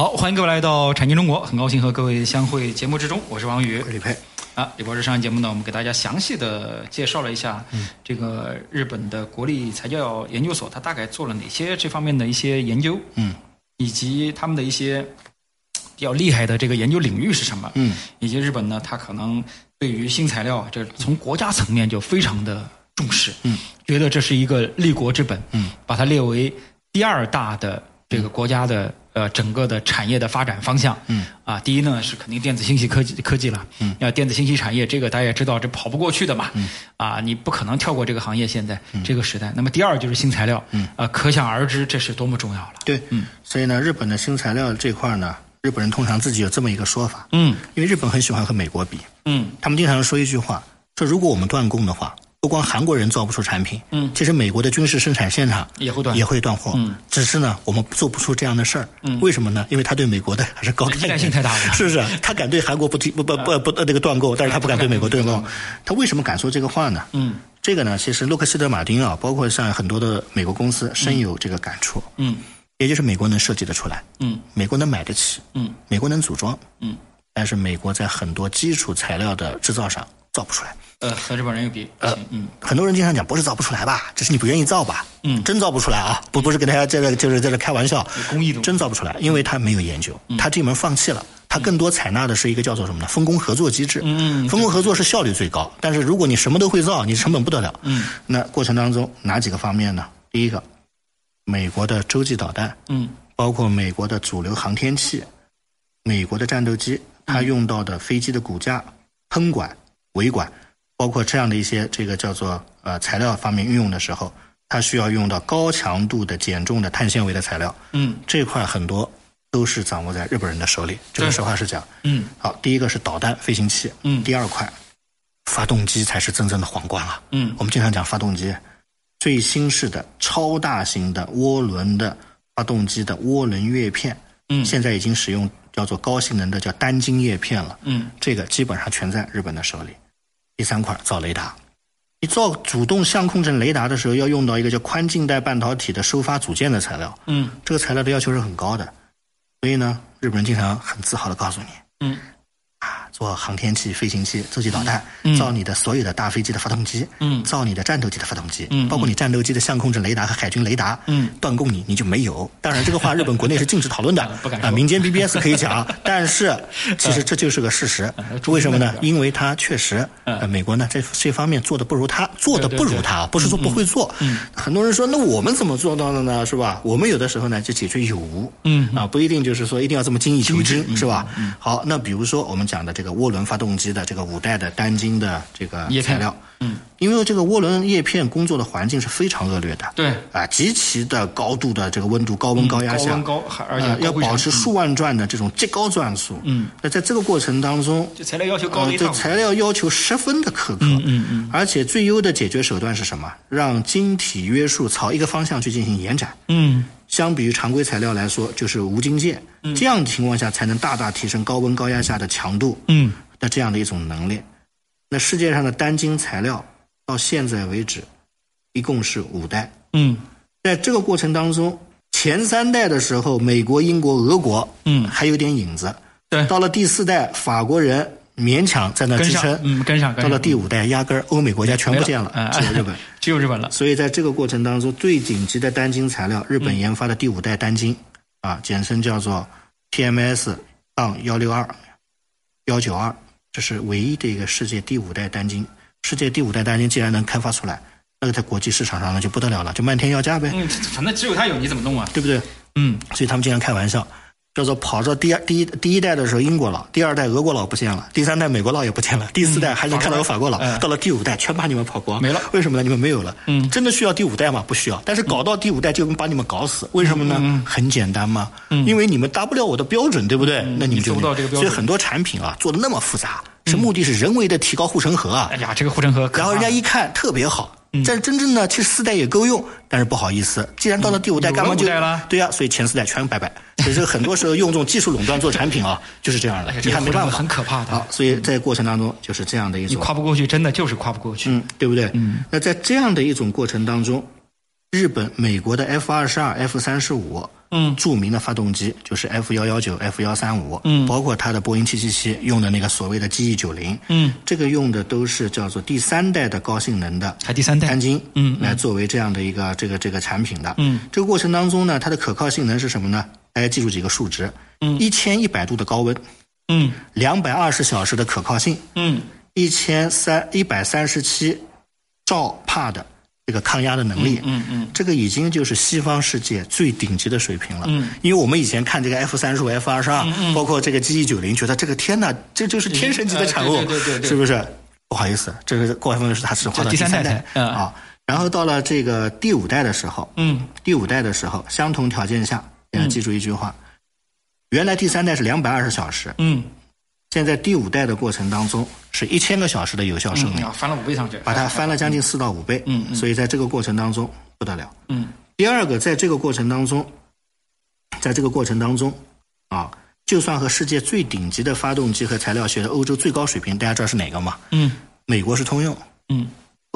好，欢迎各位来到产经中国，很高兴和各位相会节目之中，我是王宇，李佩。啊，李博士，上期节目呢，我们给大家详细的介绍了一下这个日本的国立财教研究所，它大概做了哪些这方面的一些研究，嗯，以及他们的一些比较厉害的这个研究领域是什么，嗯，以及日本呢，它可能对于新材料，这从国家层面就非常的重视，嗯，觉得这是一个立国之本，嗯，把它列为第二大的这个国家的。呃，整个的产业的发展方向，嗯，啊，第一呢是肯定电子信息科技科技了，嗯，要电子信息产业，这个大家也知道，这跑不过去的嘛，嗯，啊，你不可能跳过这个行业，现在这个时代。那么第二就是新材料，嗯，啊，可想而知这是多么重要了。对，嗯，所以呢，日本的新材料这块呢，日本人通常自己有这么一个说法，嗯，因为日本很喜欢和美国比，嗯，他们经常说一句话，说如果我们断供的话。不光韩国人造不出产品，嗯，其实美国的军事生产现场也会断。也会断货，嗯，只是呢，我们做不出这样的事儿，嗯，为什么呢？因为他对美国的 还是高看，依赖性太大了，是不是？他敢对韩国不提不不不不那个断购，但是他不敢对美国断购，他为什么敢说这个话呢？嗯，这个呢，其实洛克希德马丁啊，包括像很多的美国公司深有这个感触，嗯，也就是美国能设计得出来，嗯，美国能买得起，嗯，美国能组装，嗯，但是美国在很多基础材料的制造上造不出来。呃，和日本人有比，呃，嗯，很多人经常讲不是造不出来吧，只是你不愿意造吧，嗯，真造不出来啊，不不是跟大家在这就是在这开玩笑，工艺的真造不出来，因为他没有研究，他这门放弃了，他更多采纳的是一个叫做什么呢？分工合作机制，嗯，分工合作是效率最高，但是如果你什么都会造，你成本不得了，嗯，那过程当中哪几个方面呢？第一个，美国的洲际导弹，嗯，包括美国的主流航天器，美国的战斗机，它用到的飞机的骨架、喷管、尾管。包括这样的一些这个叫做呃材料方面运用的时候，它需要用到高强度的减重的碳纤维的材料。嗯，这块很多都是掌握在日本人的手里。这个实话实讲。嗯，好，第一个是导弹飞行器。嗯，第二块，发动机才是真正的皇冠了。嗯，我们经常讲发动机，最新式的超大型的涡轮的发动机的涡轮叶片。嗯，现在已经使用叫做高性能的叫单晶叶片了。嗯，这个基本上全在日本的手里。第三块造雷达，你造主动相控阵雷达的时候，要用到一个叫宽静带半导体的收发组件的材料。嗯，这个材料的要求是很高的，所以呢，日本人经常很自豪的告诉你，嗯，啊，做航天器、飞行器、洲际导弹，嗯造你的所有的大飞机的发动机，嗯造你的战斗机的发动机，嗯包括你战斗机的相控阵雷达和海军雷达，嗯，断供你你就没有。当然，这个话日本国内是禁止讨论的，不敢说啊，民间 BBS 可以讲，但是其实这就是个事实。为什么呢？因为它确实，呃，美国呢这这方面做的不如他，做的不如他，不是说不会做。嗯，很多人说，那我们怎么做到的呢？是吧？我们有的时候呢就解决有无，嗯啊，不一定就是说一定要这么精益求精，嗯是吧？好，那比如说我们讲的这个涡轮发动机的这个五代的单晶的这个叶材料，嗯，因为这个涡轮叶片工作的环境是非常恶劣的，对，啊，极其的高度的这个温度、高温高压下，高温高而且呃要保持数万转的这种极高转速，嗯，那在这个过程当中，这材料要求高材料要求十分的苛刻，嗯嗯嗯，而且最优的解决手段是什么？让晶体约束朝一个方向去进行延展。嗯相比于常规材料来说，就是无晶件，这样的情况下才能大大提升高温高压下的强度嗯的这样的一种能力。那世界上的单晶材料到现在为止，一共是五代。嗯在这个过程当中，前三代的时候，美国、英国、俄国，嗯还有点影子。对到了第四代，法国人勉强在那支撑。嗯跟上跟到了第五代，压根儿欧美国家全不见了只有日本。只有日本了。所以在这个过程当中，最顶级的单晶材料，日本研发的第五代单晶，啊，简称叫做 TMS 杠幺六二幺九二，这是唯一的一个世界第五代单晶。世界第五代单晶既然能开发出来，那个在国际市场上呢就不得了了，就漫天要价呗，嗯，反正只有它有，你怎么弄啊？对不对？嗯，所以他们经常开玩笑，叫做跑到第二第一第一代的时候英国佬，第二代俄国佬不见了，第三代美国佬也不见了，第四代还能看到有法国佬，嗯到了第五代全把你们跑光没了为什么呢？你们没有了。嗯真的需要第五代吗？不需要。但是搞到第五代就能把你们搞死，为什么呢？很简单嘛，因为你们达不了我的标准，对不对？那你们做不到这个标准所以很多产品啊做的那么复杂，是目的是人为的提高护城河啊哎。呀，这个护城河然后人家一看特别好，但是真正的，其实四代也够用，但是不好意思，既然到了第五代，干嘛就对呀、所以前四代全拜拜。所以这个很多时候用这种技术垄断做产品啊，就是这样的你还没办法，很可怕的啊。所以在过程当中就是这样的一你，跨不过去，真的就是跨不过去。嗯，对不对？嗯。那在这样的一种过程当中，日本、美国的 F 二十二、F 三十五，嗯。著名的发动机就是 F 幺幺九、F 幺三五，嗯。包括它的波音七七七用的那个所谓的 GE 九零，嗯，这个用的都是叫做第三代的高性能的还第三代。单晶，嗯嗯。来作为这样的一个这个这个产品的，嗯，这个过程当中呢，它的可靠性能是什么呢？大家记住几个数值，嗯。一千一百度的高温，嗯。两百二十小时的可靠性，嗯。一千三一百三十七兆帕的这个抗压的能力，嗯嗯这个已经就是西方世界最顶级的水平了。嗯，因为我们以前看这个 F 三十五、F 二十二，包括这个 GE 九零，觉得这个天呐，这就是天神级的产物，呃对对对对是不是？不好意思，这个过分是它是划到这第三代啊。然后到了这个第五代的时候，嗯。第五代的时候，相同条件下，大家记住一句话：原来第三代是两百二十小时，嗯现在第五代的过程当中是一千个小时的有效寿命，嗯，翻了五倍上去，把它翻了将近四到五倍。嗯嗯。所以在这个过程当中不得了。嗯。第二个，在这个过程当中，在这个过程当中啊，就算和世界最顶级的发动机和材料学的欧洲最高水平，大家知道是哪个吗？嗯。美国是通用，嗯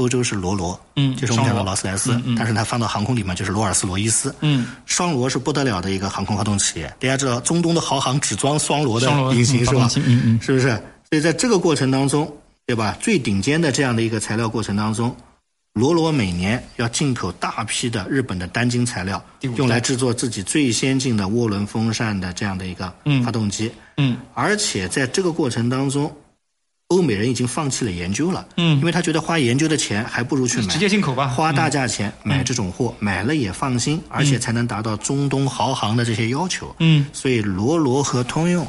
欧洲是罗罗，嗯就是我们讲的劳斯莱斯，嗯嗯但是它放到航空里面就是罗尔斯罗伊斯。嗯双罗是不得了的一个航空发动企业，大家知道中东的豪航只装双罗的引擎是吧嗯？嗯嗯是不是？所以在这个过程当中，对吧？最顶尖的这样的一个材料过程当中，罗罗每年要进口大批的日本的单晶材料用来制作自己最先进的涡轮风扇的这样的一个嗯发动机。嗯而且在这个过程当中，欧美人已经放弃了研究了，嗯。因为他觉得花研究的钱还不如去买直接进口吧。花大价钱买这种货，买了也放心，而且才能达到中东豪航的这些要求。嗯。所以罗罗和通用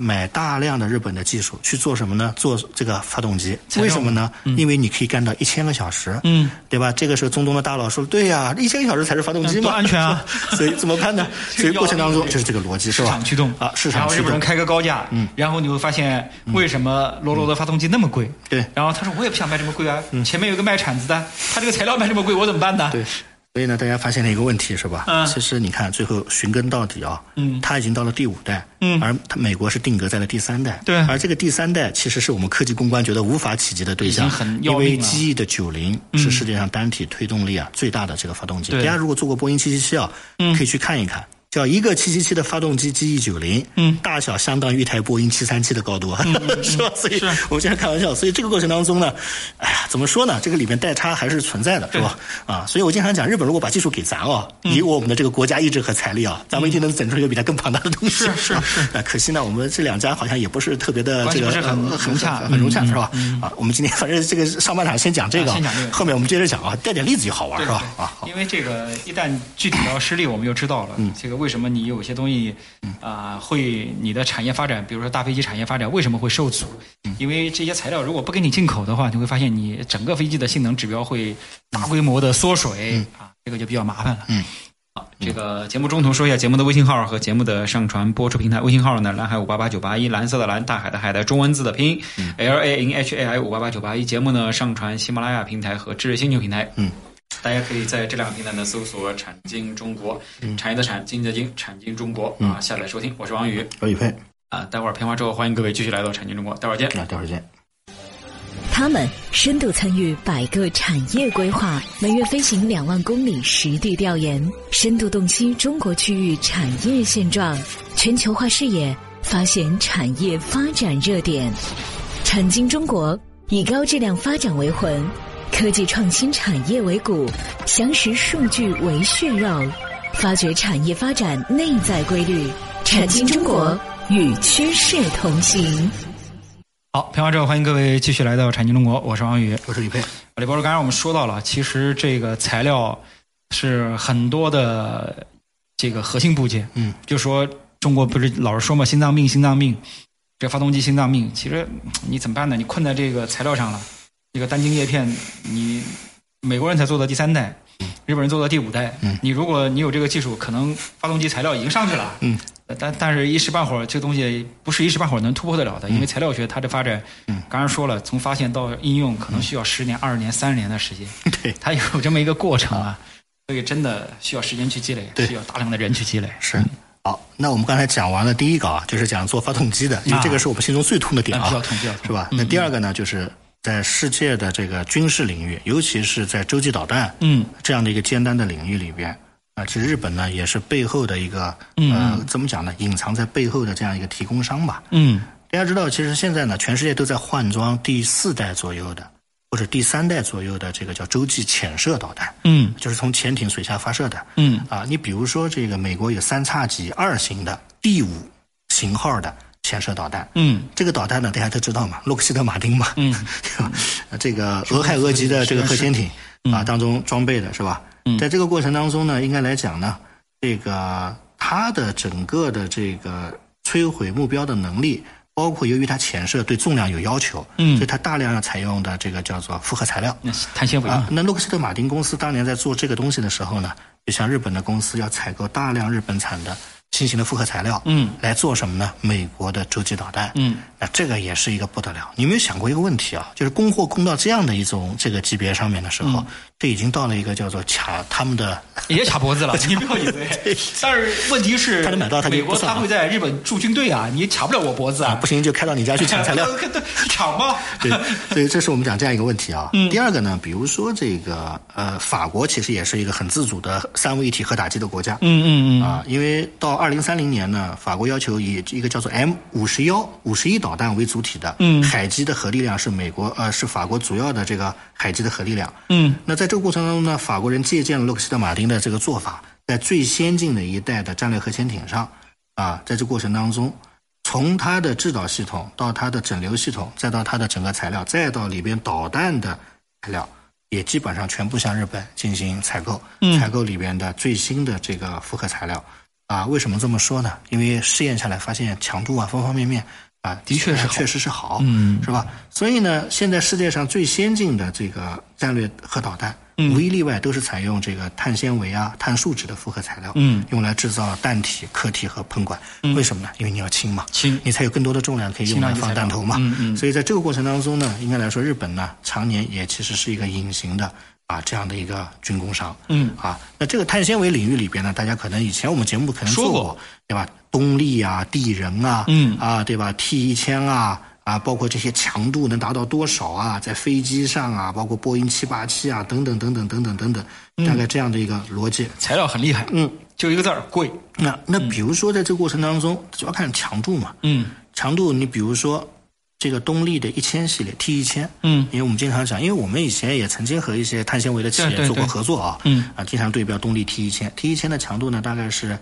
买大量的日本的技术去做什么呢？做这个发动机，为什么呢？因为你可以干到一千个小时，嗯，对吧？这个时候中东的大佬说：“对呀、一千个小时才是发动机嘛，多安全啊 所以怎么办呢？所以过程当中就是这个逻辑，是吧？市场驱动啊，市场驱动。后日本人开个高价，嗯，然后你会发现为什么罗罗的发动机那么贵？对然后他说我也不想卖这么贵啊，前面有个卖铲子的，他这个材料卖这么贵，我怎么办呢？对，所以呢，大家发现了一个问题，是吧？嗯其实你看，最后寻根到底啊，嗯。它已经到了第五代，嗯。而它美国是定格在了第三代，对。而这个第三代其实是我们科技公关觉得无法企及的对象很，因为要命了。GE 的九零是世界上单体推动力啊最大的这个发动机。对。大家如果做过波音七七七啊，可以去看一看。叫一个七七七的发动机 GE 九零，嗯大小相当于一台波音七三七的高度，是吧？所以我们现在开玩笑，所以这个过程当中呢，哎呀，怎么说呢？这个里面代差还是存在的，是吧？啊，所以我经常讲，日本如果把技术给咱啊，嗯以我们的这个国家意志和财力啊，咱们一定能整出一个比它更庞大的东西。是是是啊，可惜呢，我们这两家好像也不是特别的这个很呃融洽很融洽，嗯是吧？啊，我们今天反正这个上半场先讲这个，后面我们接着讲啊，带点例子就好玩，是吧？啊，好因为这个一旦具体到实例，我们就知道了。嗯这个为什么你有些东西啊、会你的产业发展，比如说大飞机产业发展为什么会受阻？嗯因为这些材料如果不给你进口的话，你会发现你整个飞机的性能指标会大规模的缩水、啊，这个就比较麻烦了。嗯。好，这个节目中途说一下节目的微信号和节目的上传播出平台。微信号呢，蓝海五八八九八一，蓝色的蓝，大海的海的中文字的拼音、L A N H A I 五八八九八一。节目呢上传喜马拉雅平台和知识星球平台。嗯。大家可以在这两个平台呢搜索“产经中国”，产业的产，经济的经，产经中国啊，下载收听。我是王宇我宇飞，啊，待会儿片花之后，欢迎各位继续来到产经中国，待会儿见。那待会儿见。他们深度参与百个产业规划，每月飞行两万公里实地调研，深度洞悉中国区域产业现状，全球化视野，发现产业发展热点。产经中国以高质量发展为魂，科技创新产业为骨，详实数据为血肉，发掘产业发展内在规律。产经中国与趋势同行。好，片花之后，欢迎各位继续来到产经中国，我是王宇。我是李佩，李博士，刚才我们说到了，其实这个材料是很多的这个核心部件。嗯，就说中国不是老是说嘛，心脏病，心脏病，这发动机心脏病，其实你怎么办呢？你困在这个材料上了，这个单晶叶片，你美国人才做到第三代，日本人做到第五代。嗯你如果你有这个技术，可能发动机材料已经上去了。但但是一时半会儿这个东西不是一时半会儿能突破得了的，因为材料学它的发展，嗯刚才说了，从发现到应用可能需要十年、二十年、三十年的时间，对，它有这么一个过程啊，所以真的需要时间去积累，需要大量的人去积累。是。好，那我们刚才讲完了第一个啊，就是讲做发动机的，因为这个是我们心中最痛的点啊是吧？嗯那第二个呢，就是在世界的这个军事领域，尤其是在洲际导弹，嗯这样的一个尖端的领域里边，啊、其实日本呢也是背后的一个嗯呃，怎么讲呢？隐藏在背后的这样一个提供商吧。嗯大家知道，其实现在呢，全世界都在换装第四代左右的，或者第三代左右的这个叫洲际潜射导弹，嗯就是从潜艇水下发射的。嗯啊，你比如说这个美国有三叉戟二型的第五型号的潜射导弹，嗯。这个导弹呢，大家都知道嘛，洛克希德马丁嘛，嗯。这个俄亥俄级的这个核潜艇啊当中装备的是吧？嗯。在这个过程当中呢，应该来讲呢，这个它的整个的这个摧毁目标的能力，包括由于它潜射对重量有要求，嗯。所以它大量要采用的这个叫做复合材料。那是碳纤维。啊，，那洛克希德马丁公司当年在做这个东西的时候呢，就像日本的公司要采购大量日本产的新型的复合材料，嗯，来做什么呢？美国的洲际导弹，嗯，那这个也是一个不得了。你有没有想过一个问题啊？就是供货供到这样的一种这个级别上面的时嗯候，这已经到了一个叫做卡他们的 也卡脖子了，你不要以为。但是问题是，他能买到他美国他会在日本驻军队啊，你卡不了我脖子啊，不行就开到你家去抢材料。抢吧。对，所以这是我们讲这样一个问题啊。嗯第二个呢，比如说这个呃，法国其实也是一个很自主的三位一体核打击的国家。嗯嗯嗯啊，因为到二零三零年呢，法国要求以一个叫做 M 五十幺五十一导弹为主体的，嗯海基的核力量是美国呃是法国主要的这个海基的核力量。嗯那在这个过程当中呢，法国人借鉴了洛克希德马丁的这个做法，在最先进的一代的战略核潜艇上，啊，在这过程当中，从它的制导系统到它的整流系统，再到它的整个材料，再到里边导弹的材料，也基本上全部向日本进行采购，嗯采购里边的最新的这个复合材料。啊，为什么这么说呢？因为试验下来发现强度啊，方方面面啊，的确是确实是好，嗯是吧？所以呢，现在世界上最先进的这个战略核导弹，嗯无一例外都是采用这个碳纤维啊、碳树脂的复合材料，嗯，用来制造弹体、壳体和喷管。为什么呢？因为你要轻嘛，轻你才有更多的重量可以用来放弹头嘛。嗯嗯所以在这个过程当中呢，应该来说，日本呢常年也其实是一个隐形的啊这样的一个军工商。嗯啊，那这个碳纤维领域里边呢，大家可能以前我们节目可能做说过过，对吧？东力啊、地人啊，嗯啊，对吧？T 一千啊。啊，包括这些强度能达到多少啊？在飞机上啊，包括波音七八七啊，等等等等等等等等，大概这样的一个逻辑。材料很厉害，嗯，就一个字儿贵。那那比如说在这个过程当中，主要看强度嘛。嗯强度，你比如说这个东力的一千系列 T 一千，嗯因为我们经常讲，因为我们以前也曾经和一些碳纤维的企业做过合作啊，嗯啊，经常对标东力 T 一千，T 一千的强度呢大概是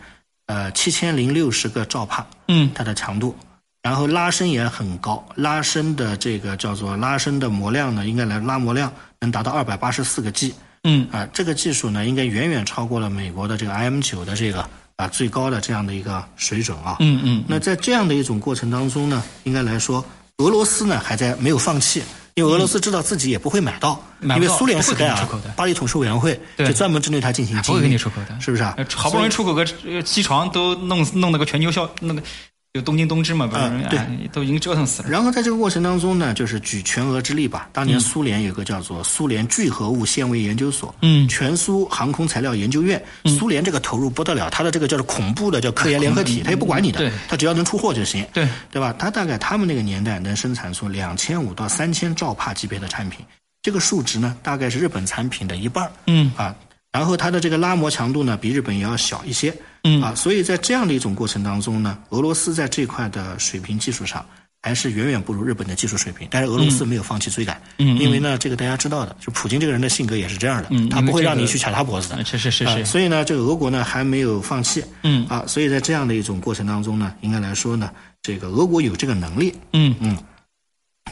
呃七千零六十个兆帕，嗯它的强度，然后拉伸也很高，拉伸的这个叫做拉伸的模量呢，应该来拉模量能达到二百八十四个 G，嗯。啊，这个技术呢，应该远远超过了美国的这个 IM 九的这个啊最高的这样的一个水准啊。嗯嗯那在这样的一种过程当中呢，应该来说，俄罗斯呢还在没有放弃，因为俄罗斯知道自己也不会买到，因为苏联时代啊巴黎统筹委员会对。就专门针对它进行不会给禁运你出口的。是不是啊？呃？好不容易出口个呃机床都弄弄了个全球销那个有东京东芝嘛，不是、啊对哎都已经折腾死了。然后在这个过程当中呢，就是举全俄之力吧。当年苏联有个叫做苏联聚合物纤维研究所，嗯全苏航空材料研究院，苏联这个投入不得了，它的这个叫做恐怖的叫科研联合体，它也不管你的对，它只要能出货就行，对对吧？它大概他们那个年代能生产出两千五到三千兆帕级别的产品，这个数值呢大概是日本产品的一半儿嗯啊。然后它的这个拉磨强度呢，比日本也要小一些，嗯。啊，所以在这样的一种过程当中呢，俄罗斯在这块的水平技术上还是远远不如日本的技术水平。但是俄罗斯没有放弃追赶，嗯嗯。因为呢，这个大家知道的，就普京这个人的性格也是这样的，嗯他不会让你去卡他脖子的，呃是是是啊是。所以呢，这个俄国呢还没有放弃，嗯。啊，所以在这样的一种过程当中呢，应该来说呢，这个俄国有这个能力，嗯。嗯，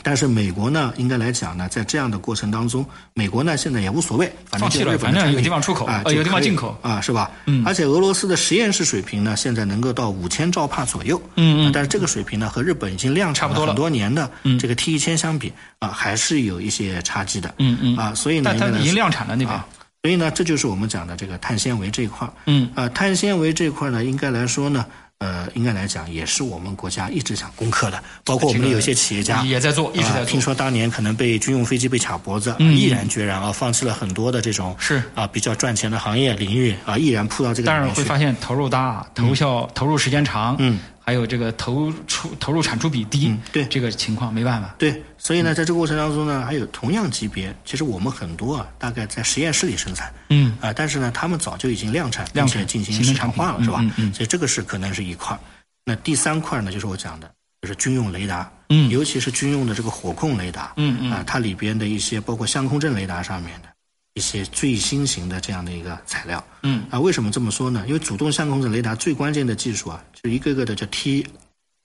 但是美国呢，应该来讲呢，在这样的过程当中，美国呢现在也无所谓，反正就日本有地方出口啊，有地方进口啊，是吧？嗯。而且俄罗斯的实验室水平呢，现在能够到五千兆帕左右。嗯嗯。但是这个水平呢，和日本已经量产了很多年的这个 T 一千相比啊，还是有一些差距的。嗯嗯。啊，所以呢，但它已经量产了那边。所以呢，这就是我们讲的这个碳纤维这一块。嗯。啊，碳纤维这一块呢，应该来说呢。呃，应该来讲也是我们国家一直想攻克的，包括我们的有些企业家也在做，一直在做。听说当年可能被军用飞机被卡脖子，毅然决然啊，放弃了很多的这种是啊比较赚钱的行业领域啊，毅然扑到这个。但是会发现投入大，投效投入时间长，嗯。还有这个投出投入产出比低，对这个情况没办法。对，所以呢，在这个过程当中呢，还有同样级别，其实我们很多啊，大概在实验室里生产，嗯啊，但是呢，他们早就已经量产，量产进行市场化了，是吧？嗯嗯。所以这个是可能是一块。那第三块呢，就是我讲的，就是军用雷达，嗯，尤其是军用的这个火控雷达，嗯嗯，啊，它里边的一些包括相控阵雷达上面的。一些最新型的这样的一个材料，嗯。啊，为什么这么说呢？因为主动相控阵雷达最关键的技术啊，就一个个的叫 T。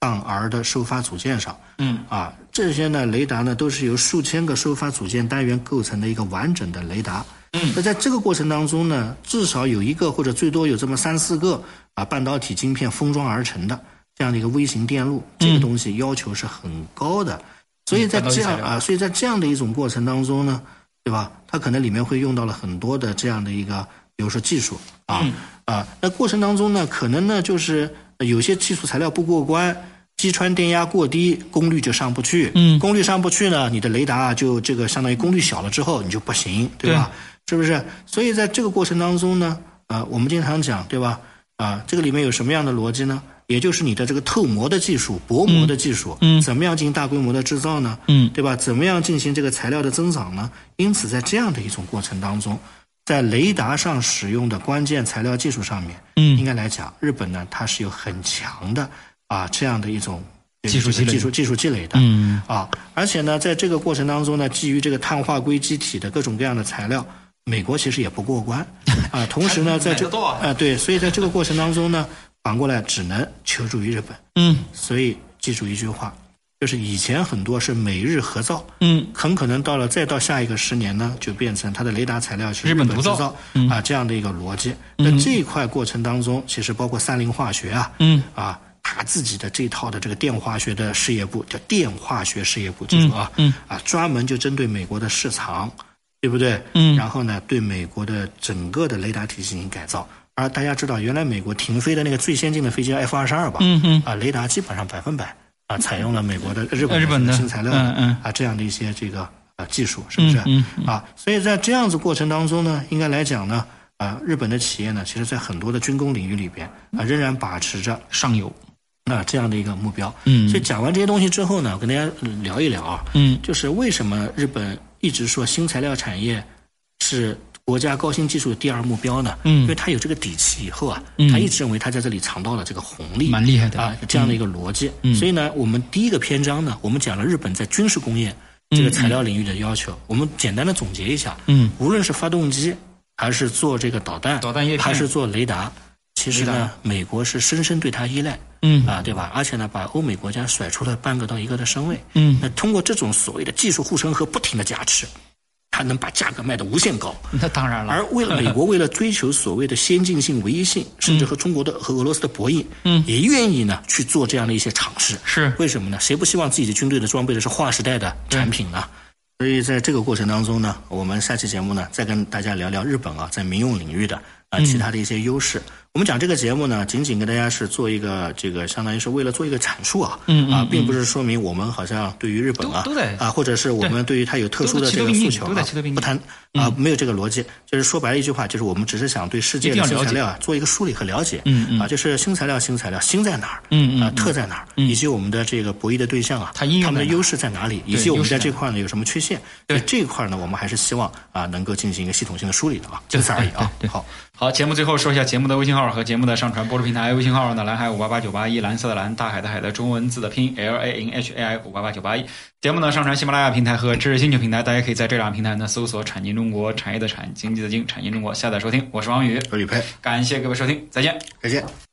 杠 R 的收发组件上，嗯。啊，这些呢雷达呢都是由数千个收发组件单元构成的一个完整的雷达，嗯，那在这个过程当中呢，至少有一个或者最多有这么三四个啊半导体晶片封装而成的这样的一个微型电路，这个东西要求是很高的，所以在这样啊，所以在这样的一种过程当中呢，对吧？它可能里面会用到了很多的这样的一个，比如说技术啊啊，那过程当中呢，可能呢就是有些技术材料不过关。击穿电压过低，功率就上不去。嗯，功率上不去呢，你的雷达就这个相当于功率小了之后，你就不行，对吧？是不是？所以在这个过程当中呢，啊，我们经常讲，对吧？啊，这个里面有什么样的逻辑呢？也就是你的这个透膜的技术、薄膜的技术，嗯，怎么样进行大规模的制造呢？嗯，对吧？怎么样进行这个材料的增长呢？因此，在这样的一种过程当中，在雷达上使用的关键材料技术上面，嗯，应该来讲，日本呢，它是有很强的。啊，这样的一种技术积累、技术技术积累的，嗯啊，而且呢，在这个过程当中呢，基于这个碳化硅基体的各种各样的材料，美国其实也不过关，啊，同时呢，在这啊对，所以在这个过程当中呢，反过来只能求助于日本，嗯，所以记住一句话，就是以前很多是美日合造，嗯，很可能到了再到下一个十年呢，就变成它的雷达材料是日本制造，啊，这样的一个逻辑。那这一块过程当中，其实包括三菱化学啊，嗯，啊。他自己的这套的这个电化学的事业部叫电化学事业部，记住啊，嗯。啊，专门就针对美国的市场，对不对？嗯，然后呢，对美国的整个的雷达体系进行改造。而大家知道，原来美国停飞的那个最先进的飞机 F 二十二吧，嗯嗯，啊，雷达基本上百分百啊，采用了美国的日本日本的。新材料，嗯嗯，啊，这样的一些这个呃技术，是不是？嗯啊，所以在这样子过程当中呢，应该来讲呢，啊，日本的企业呢，其实在很多的军工领域里边啊，仍然把持着上游。那，这样的一个目标，嗯，所以讲完这些东西之后呢，我跟大家聊一聊啊，嗯，就是为什么日本一直说新材料产业是国家高新技术的第二目标呢？嗯，因为他有这个底气以后啊，嗯，他一直认为他在这里尝到了这个红利，蛮厉害的啊，这样的一个逻辑。嗯，所以呢，我们第一个篇章呢，我们讲了日本在军事工业这个材料领域的要求，我们简单的总结一下，嗯，无论是发动机还是做这个导弹，导弹叶片，还是做雷达。其实呢，美国是深深对它依赖，嗯啊，对吧？而且呢，把欧美国家甩出了半个到一个的身位，嗯。那通过这种所谓的技术护城河不停的加持，它能把价格卖得无限高。那当然了。而为了美国，为了追求所谓的先进性、唯一性，甚至和中国的和俄罗斯的博弈，嗯，也愿意呢去做这样的一些尝试。是为什么呢？谁不希望自己的军队的装备的是划时代的产品呢？所以在这个过程当中呢，我们下期节目呢，再跟大家聊聊日本啊，在民用领域的啊其他的一些优势。我们讲这个节目呢，仅仅跟大家是做一个这个，相当于是为了做一个阐述啊，嗯啊，并不是说明我们好像对于日本啊，啊，或者是我们对于它有特殊的这个诉求啊，不谈啊，没有这个逻辑，就是说白了一句话，就是我们只是想对世界的新材料啊做一个梳理和了解，啊，就是新材料新材料新在哪儿，嗯特在哪儿，以及我们的这个博弈的对象啊，它应用他们的优势在哪里，以及我们在这块呢有什么缺陷，对。这一块呢，我们还是希望啊能够进行一个系统性的梳理的啊，仅此而已啊，好，好，节目最后说一下节目的微信号和节目的上传。播出平台微信号呢，蓝海五八八九八一，蓝色的蓝，大海的海的中文字的拼 L A N H A I 五八八九八一。节目呢上传喜马拉雅平台和知识星球平台，大家可以在这两个平台呢搜索“产经中国”，产业的产，经济的经，产经中国下载收听。我是王宇，我是李佩，感谢各位收听，再见，再见。